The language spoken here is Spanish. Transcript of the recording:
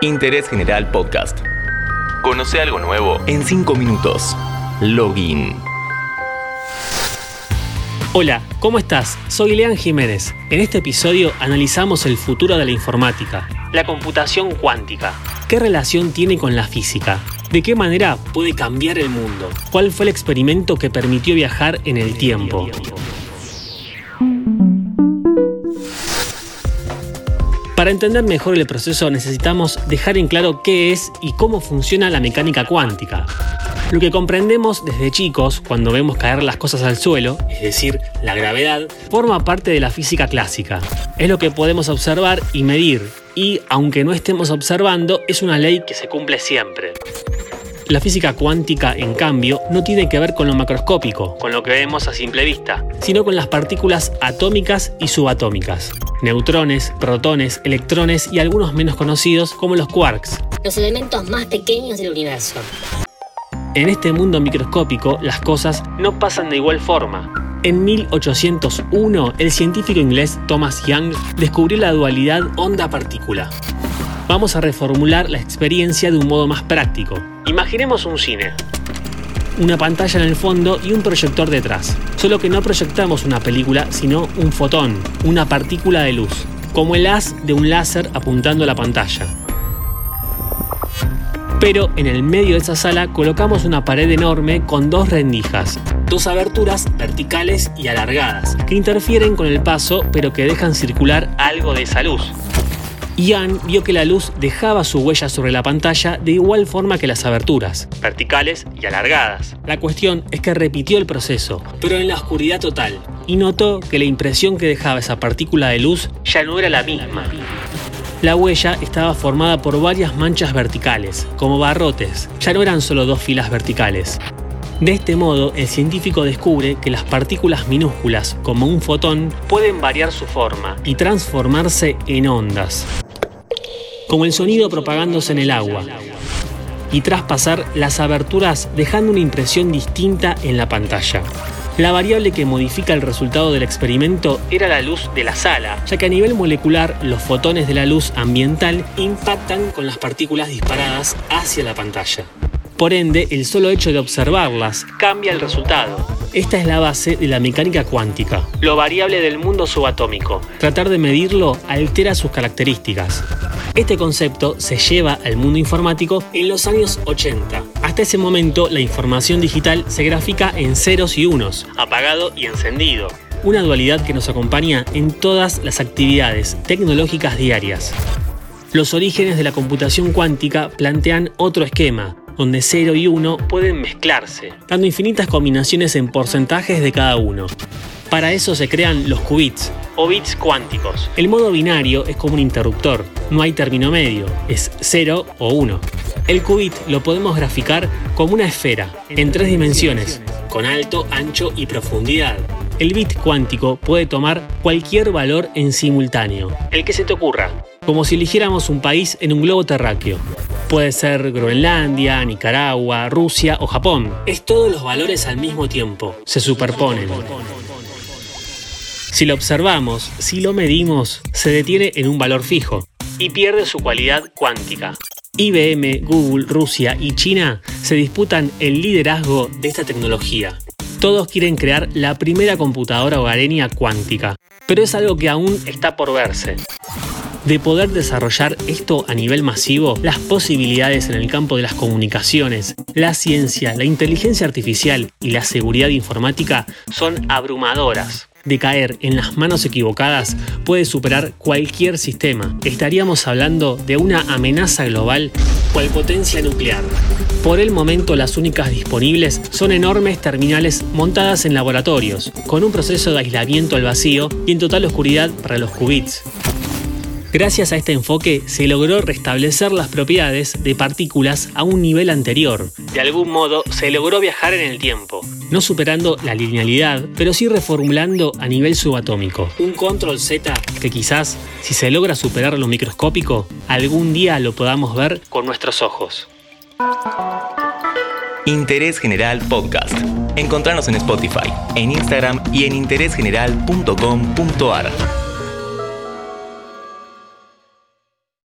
Interés General Podcast. Conoce algo nuevo en 5 minutos. Login. Hola, ¿cómo estás? Soy Lean Jiménez. En este episodio analizamos el futuro de la informática, la computación cuántica. ¿Qué relación tiene con la física? ¿De qué manera puede cambiar el mundo? ¿Cuál fue el experimento que permitió viajar en el tiempo? Para entender mejor el proceso necesitamos dejar en claro qué es y cómo funciona la mecánica cuántica. Lo que comprendemos desde chicos cuando vemos caer las cosas al suelo, es decir, la gravedad, forma parte de la física clásica. Es lo que podemos observar y medir, y aunque no estemos observando, es una ley que se cumple siempre. La física cuántica, en cambio, no tiene que ver con lo macroscópico, con lo que vemos a simple vista, sino con las partículas atómicas y subatómicas. Neutrones, protones, electrones y algunos menos conocidos como los quarks. Los elementos más pequeños del universo. En este mundo microscópico, las cosas no pasan de igual forma. En 1801, el científico inglés Thomas Young descubrió la dualidad onda-partícula. Vamos a reformular la experiencia de un modo más práctico. Imaginemos un cine. Una pantalla en el fondo y un proyector detrás. Solo que no proyectamos una película, sino un fotón, una partícula de luz, como el haz de un láser apuntando a la pantalla. Pero en el medio de esa sala colocamos una pared enorme con dos rendijas, dos aberturas verticales y alargadas, que interfieren con el paso pero que dejan circular algo de esa luz. Ian vio que la luz dejaba su huella sobre la pantalla de igual forma que las aberturas, verticales y alargadas. La cuestión es que repitió el proceso, pero en la oscuridad total, y notó que la impresión que dejaba esa partícula de luz ya no era la misma. La huella estaba formada por varias manchas verticales, como barrotes, ya no eran solo dos filas verticales. De este modo, el científico descubre que las partículas minúsculas, como un fotón, pueden variar su forma y transformarse en ondas como el sonido propagándose en el agua, y traspasar las aberturas dejando una impresión distinta en la pantalla. La variable que modifica el resultado del experimento era la luz de la sala, ya que a nivel molecular los fotones de la luz ambiental impactan con las partículas disparadas hacia la pantalla. Por ende, el solo hecho de observarlas cambia el resultado. Esta es la base de la mecánica cuántica, lo variable del mundo subatómico. Tratar de medirlo altera sus características. Este concepto se lleva al mundo informático en los años 80. Hasta ese momento, la información digital se grafica en ceros y unos, apagado y encendido. Una dualidad que nos acompaña en todas las actividades tecnológicas diarias. Los orígenes de la computación cuántica plantean otro esquema, donde 0 y 1 pueden mezclarse, dando infinitas combinaciones en porcentajes de cada uno. Para eso se crean los qubits, o bits cuánticos. El modo binario es como un interruptor, no hay término medio, es 0 o 1. El qubit lo podemos graficar como una esfera, en tres dimensiones, con alto, ancho y profundidad. El bit cuántico puede tomar cualquier valor en simultáneo, el que se te ocurra, como si eligiéramos un país en un globo terráqueo. Puede ser Groenlandia, Nicaragua, Rusia o Japón. Es todos los valores al mismo tiempo, se superponen. Si lo observamos, si lo medimos, se detiene en un valor fijo y pierde su cualidad cuántica. IBM, Google, Rusia y China se disputan el liderazgo de esta tecnología. Todos quieren crear la primera computadora hogareña cuántica, pero es algo que aún está por verse. De poder desarrollar esto a nivel masivo, las posibilidades en el campo de las comunicaciones, la ciencia, la inteligencia artificial y la seguridad informática son abrumadoras de caer en las manos equivocadas puede superar cualquier sistema. Estaríamos hablando de una amenaza global cual potencia nuclear. Por el momento las únicas disponibles son enormes terminales montadas en laboratorios, con un proceso de aislamiento al vacío y en total oscuridad para los qubits. Gracias a este enfoque se logró restablecer las propiedades de partículas a un nivel anterior. De algún modo se logró viajar en el tiempo, no superando la linealidad, pero sí reformulando a nivel subatómico. Un control Z que quizás, si se logra superar lo microscópico, algún día lo podamos ver con nuestros ojos. Interés General Podcast. Encontrarnos en Spotify, en Instagram y en interésgeneral.com.ar.